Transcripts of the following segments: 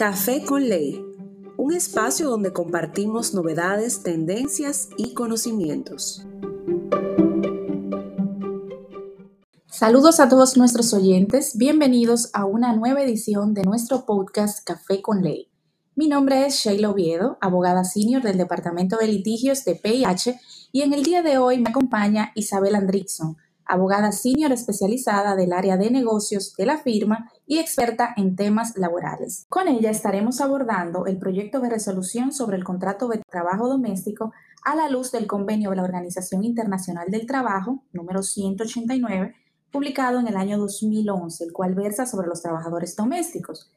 Café con Ley, un espacio donde compartimos novedades, tendencias y conocimientos. Saludos a todos nuestros oyentes, bienvenidos a una nueva edición de nuestro podcast Café con Ley. Mi nombre es Sheila Oviedo, abogada senior del Departamento de Litigios de PIH y en el día de hoy me acompaña Isabel Andrickson, abogada senior especializada del área de negocios de la firma y experta en temas laborales. Con ella estaremos abordando el proyecto de resolución sobre el contrato de trabajo doméstico a la luz del convenio de la Organización Internacional del Trabajo, número 189, publicado en el año 2011, el cual versa sobre los trabajadores domésticos.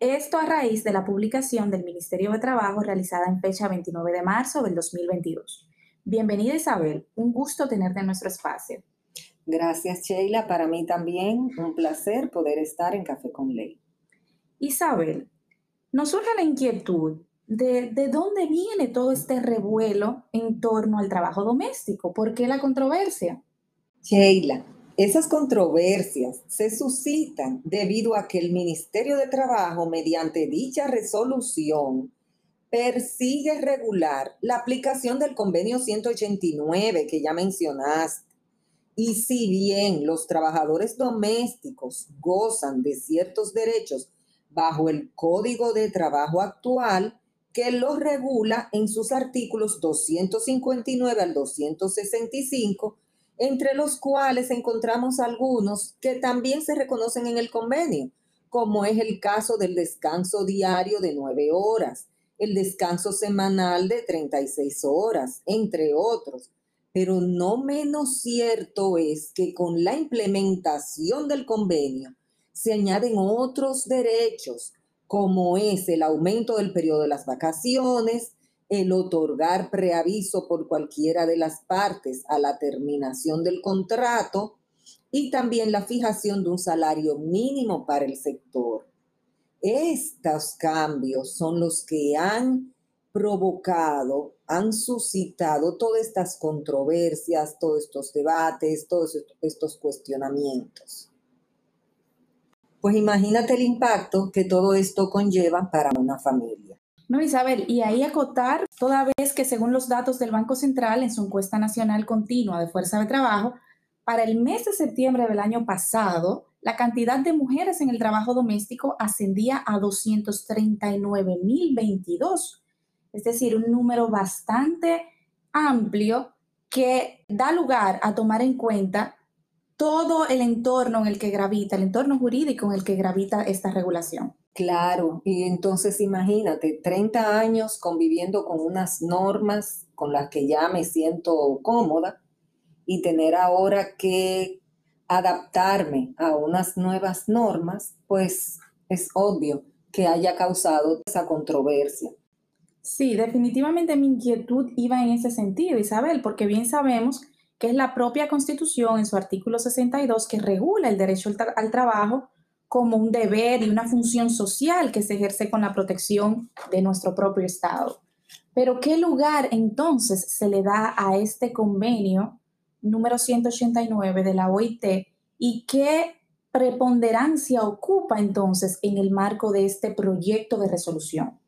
Esto a raíz de la publicación del Ministerio de Trabajo realizada en fecha 29 de marzo del 2022. Bienvenida Isabel, un gusto tenerte en nuestro espacio. Gracias, Sheila. Para mí también un placer poder estar en Café con Ley. Isabel, nos surge la inquietud de, de dónde viene todo este revuelo en torno al trabajo doméstico. ¿Por qué la controversia? Sheila, esas controversias se suscitan debido a que el Ministerio de Trabajo, mediante dicha resolución, persigue regular la aplicación del convenio 189 que ya mencionaste y si bien los trabajadores domésticos gozan de ciertos derechos bajo el Código de Trabajo actual, que los regula en sus artículos 259 al 265, entre los cuales encontramos algunos que también se reconocen en el convenio, como es el caso del descanso diario de nueve horas, el descanso semanal de 36 horas, entre otros pero no menos cierto es que con la implementación del convenio se añaden otros derechos, como es el aumento del periodo de las vacaciones, el otorgar preaviso por cualquiera de las partes a la terminación del contrato y también la fijación de un salario mínimo para el sector. Estos cambios son los que han provocado, han suscitado todas estas controversias, todos estos debates, todos estos cuestionamientos. Pues imagínate el impacto que todo esto conlleva para una familia. No, Isabel, y ahí acotar, toda vez que según los datos del Banco Central en su encuesta nacional continua de fuerza de trabajo, para el mes de septiembre del año pasado, la cantidad de mujeres en el trabajo doméstico ascendía a 239.022 es decir, un número bastante amplio que da lugar a tomar en cuenta todo el entorno en el que gravita, el entorno jurídico en el que gravita esta regulación. Claro, y entonces imagínate, 30 años conviviendo con unas normas con las que ya me siento cómoda y tener ahora que adaptarme a unas nuevas normas, pues es obvio que haya causado esa controversia. Sí, definitivamente mi inquietud iba en ese sentido, Isabel, porque bien sabemos que es la propia Constitución en su artículo 62 que regula el derecho al, trabajo como un deber y una función social que se ejerce con la protección de nuestro propio Estado. Pero ¿qué lugar entonces se le da a este convenio número 189 de la OIT y qué preponderancia ocupa entonces en el marco de este proyecto de resolución?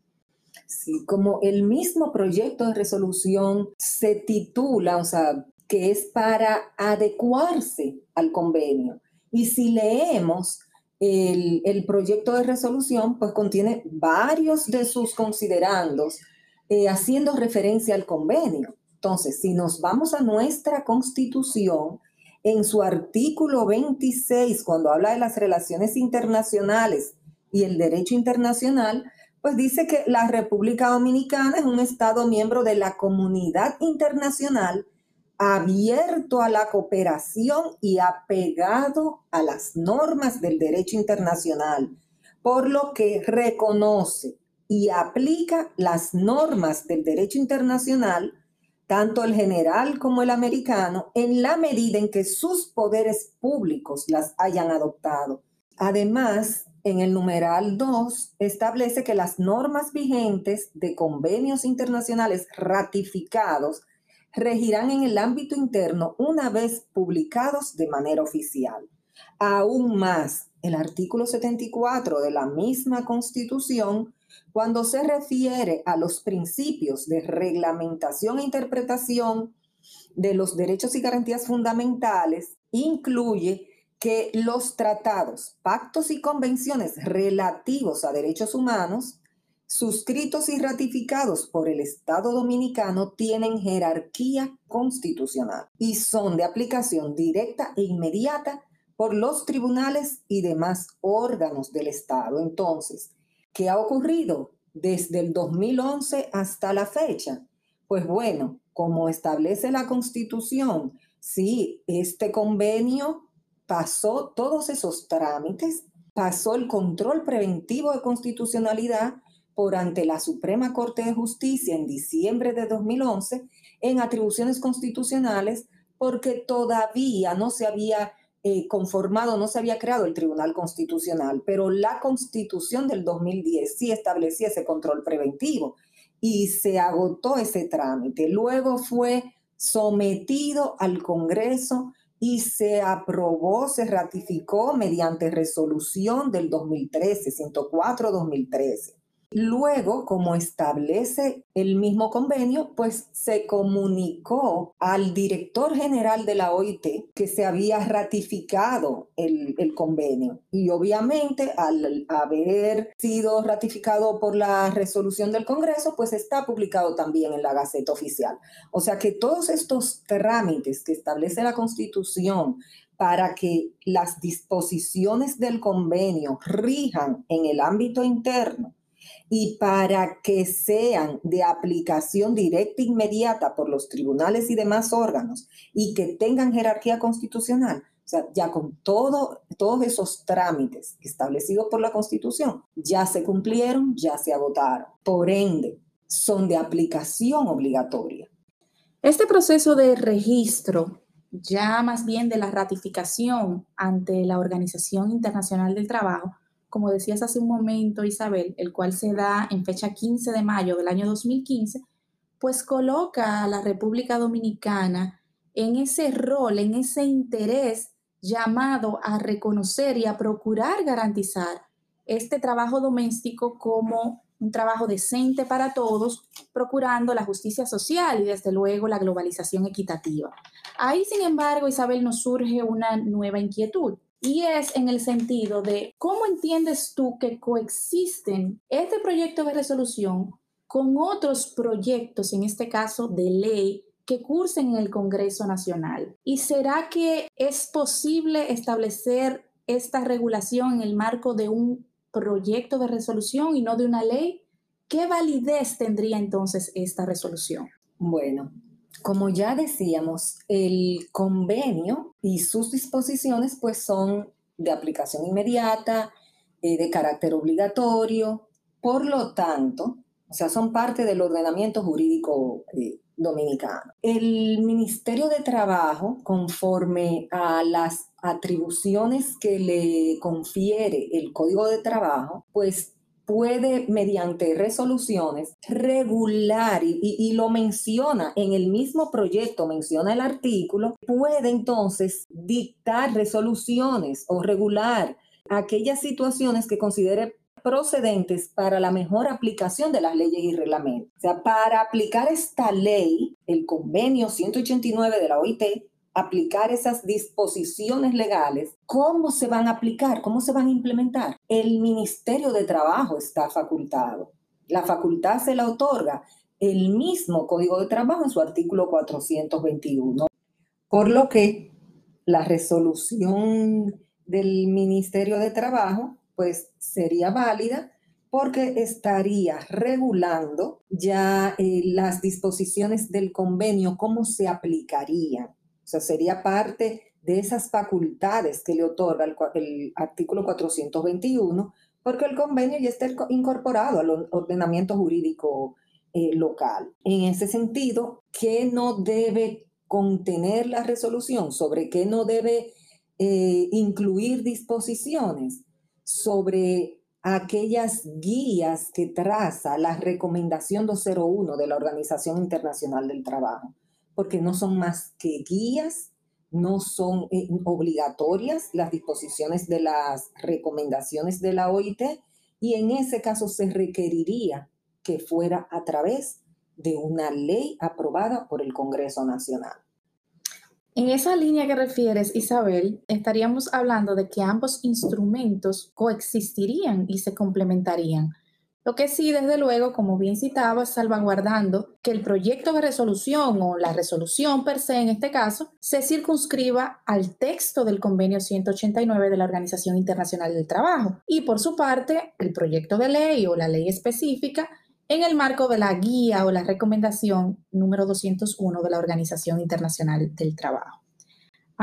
Sí, como el mismo proyecto de resolución se titula, o sea, que es para adecuarse al convenio. Y si leemos el, proyecto de resolución, pues contiene varios de sus considerandos eh, haciendo referencia al convenio. Entonces, si nos vamos a nuestra constitución, en su artículo 26, cuando habla de las relaciones internacionales y el derecho internacional, pues dice que la República Dominicana es un Estado miembro de la comunidad internacional abierto a la cooperación y apegado a las normas del derecho internacional, por lo que reconoce y aplica las normas del derecho internacional, tanto el general como el americano, en la medida en que sus poderes públicos las hayan adoptado. Además, en el numeral 2 establece que las normas vigentes de convenios internacionales ratificados regirán en el ámbito interno una vez publicados de manera oficial. Aún más, el artículo 74 de la misma Constitución, cuando se refiere a los principios de reglamentación e interpretación de los derechos y garantías fundamentales, incluye que los tratados, pactos y convenciones relativos a derechos humanos, suscritos y ratificados por el Estado dominicano, tienen jerarquía constitucional y son de aplicación directa e inmediata por los tribunales y demás órganos del Estado. Entonces, ¿qué ha ocurrido desde el 2011 hasta la fecha? Pues bueno, como establece la Constitución, sí, este convenio pasó todos esos trámites, pasó el control preventivo de constitucionalidad por ante la Suprema Corte de Justicia en diciembre de 2011 en atribuciones constitucionales porque todavía no se había eh, conformado, no se había creado el Tribunal Constitucional, pero la Constitución del 2010 sí establecía ese control preventivo y se agotó ese trámite. Luego fue sometido al Congreso y se aprobó, se ratificó mediante resolución del 2013, 104-2013. Luego, como establece el mismo convenio, pues se comunicó al director general de la OIT que se había ratificado el, convenio. Y obviamente, al haber sido ratificado por la resolución del Congreso, pues está publicado también en la Gaceta Oficial. O sea que todos estos trámites que establece la Constitución para que las disposiciones del convenio rijan en el ámbito interno, y para que sean de aplicación directa e inmediata por los tribunales y demás órganos y que tengan jerarquía constitucional, o sea, ya con todo, todos esos trámites establecidos por la Constitución, ya se cumplieron, ya se agotaron. Por ende, son de aplicación obligatoria. Este proceso de registro, ya más bien de la ratificación ante la Organización Internacional del Trabajo, como decías hace un momento, Isabel, el cual se da en fecha 15 de mayo del año 2015, pues coloca a la República Dominicana en ese rol, en ese interés llamado a reconocer y a procurar garantizar este trabajo doméstico como un trabajo decente para todos, procurando la justicia social y desde luego la globalización equitativa. Ahí, sin embargo, Isabel, nos surge una nueva inquietud y es en el sentido de cómo entiendes tú que coexisten este proyecto de resolución con otros proyectos, en este caso de ley, que cursen en el Congreso Nacional. ¿Y será que es posible establecer esta regulación en el marco de un proyecto de resolución y no de una ley? ¿Qué validez tendría entonces esta resolución? Bueno, como ya decíamos, el convenio y sus disposiciones pues son de aplicación inmediata, eh, de carácter obligatorio, por lo tanto, o sea, son parte del ordenamiento jurídico eh, dominicano. El Ministerio de Trabajo, conforme a las atribuciones que le confiere el Código de Trabajo, pues puede, mediante resoluciones, regular, y, lo menciona en el mismo proyecto, menciona el artículo, puede entonces dictar resoluciones o regular aquellas situaciones que considere procedentes para la mejor aplicación de las leyes y reglamentos. O sea, para aplicar esta ley, el convenio 189 de la OIT aplicar esas disposiciones legales, ¿cómo se van a aplicar? ¿Cómo se van a implementar? El Ministerio de Trabajo está facultado. La facultad se la otorga el mismo Código de Trabajo en su artículo 421. Por lo que la resolución del Ministerio de Trabajo pues sería válida porque estaría regulando ya eh, las disposiciones del convenio, cómo se aplicarían sea, sería parte de esas facultades que le otorga el, artículo 421, porque el convenio ya está incorporado al ordenamiento jurídico eh, local. En ese sentido, ¿qué no debe contener la resolución? ¿Sobre qué no debe eh, incluir disposiciones? Sobre aquellas guías que traza la recomendación 201 de la Organización Internacional del Trabajo porque no son más que guías no son eh, obligatorias las disposiciones de las recomendaciones de la OIT y en ese caso se requeriría que fuera a través de una ley aprobada por el Congreso Nacional. En esa línea que refieres, Isabel, estaríamos hablando de que ambos instrumentos coexistirían y se complementarían. Lo que sí, desde luego, como bien citaba, salvaguardando que el proyecto de resolución o la resolución per se en este caso se circunscriba al texto del convenio 189 de la Organización Internacional del Trabajo y por su parte el proyecto de ley o la ley específica en el marco de la guía o la recomendación número 201 de la Organización Internacional del Trabajo.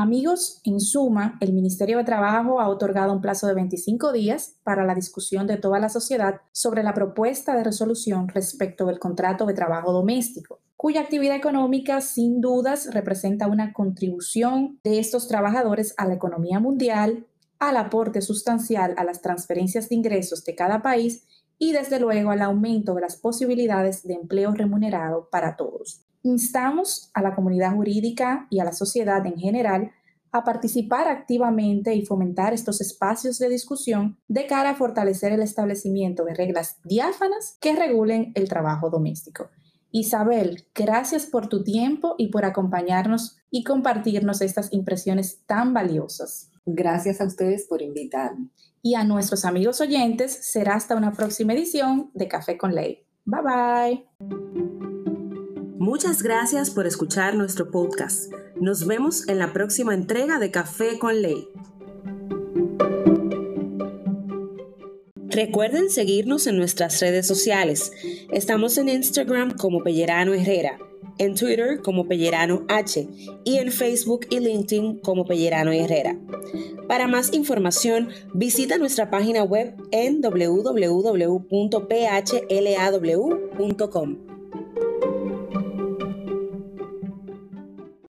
Amigos, en suma, el Ministerio de Trabajo ha otorgado un plazo de 25 días para la discusión de toda la sociedad sobre la propuesta de resolución respecto del contrato de trabajo doméstico, cuya actividad económica sin dudas representa una contribución de estos trabajadores a la economía mundial, al aporte sustancial a las transferencias de ingresos de cada país y desde luego al aumento de las posibilidades de empleo remunerado para todos. Instamos a la comunidad jurídica y a la sociedad en general a participar activamente y fomentar estos espacios de discusión de cara a fortalecer el establecimiento de reglas diáfanas que regulen el trabajo doméstico. Isabel, gracias por tu tiempo y por acompañarnos y compartirnos estas impresiones tan valiosas. Gracias a ustedes por invitarme. Y a nuestros amigos oyentes, será hasta una próxima edición de Café con Ley. Bye bye. Muchas gracias por escuchar nuestro podcast. Nos vemos en la próxima entrega de Café con Ley. Recuerden seguirnos en nuestras redes sociales. Estamos en Instagram como Pellerano Herrera en Twitter como Pellerano H y en Facebook y LinkedIn como Pellerano Herrera. Para más información, visita nuestra página web en www.phlaw.com.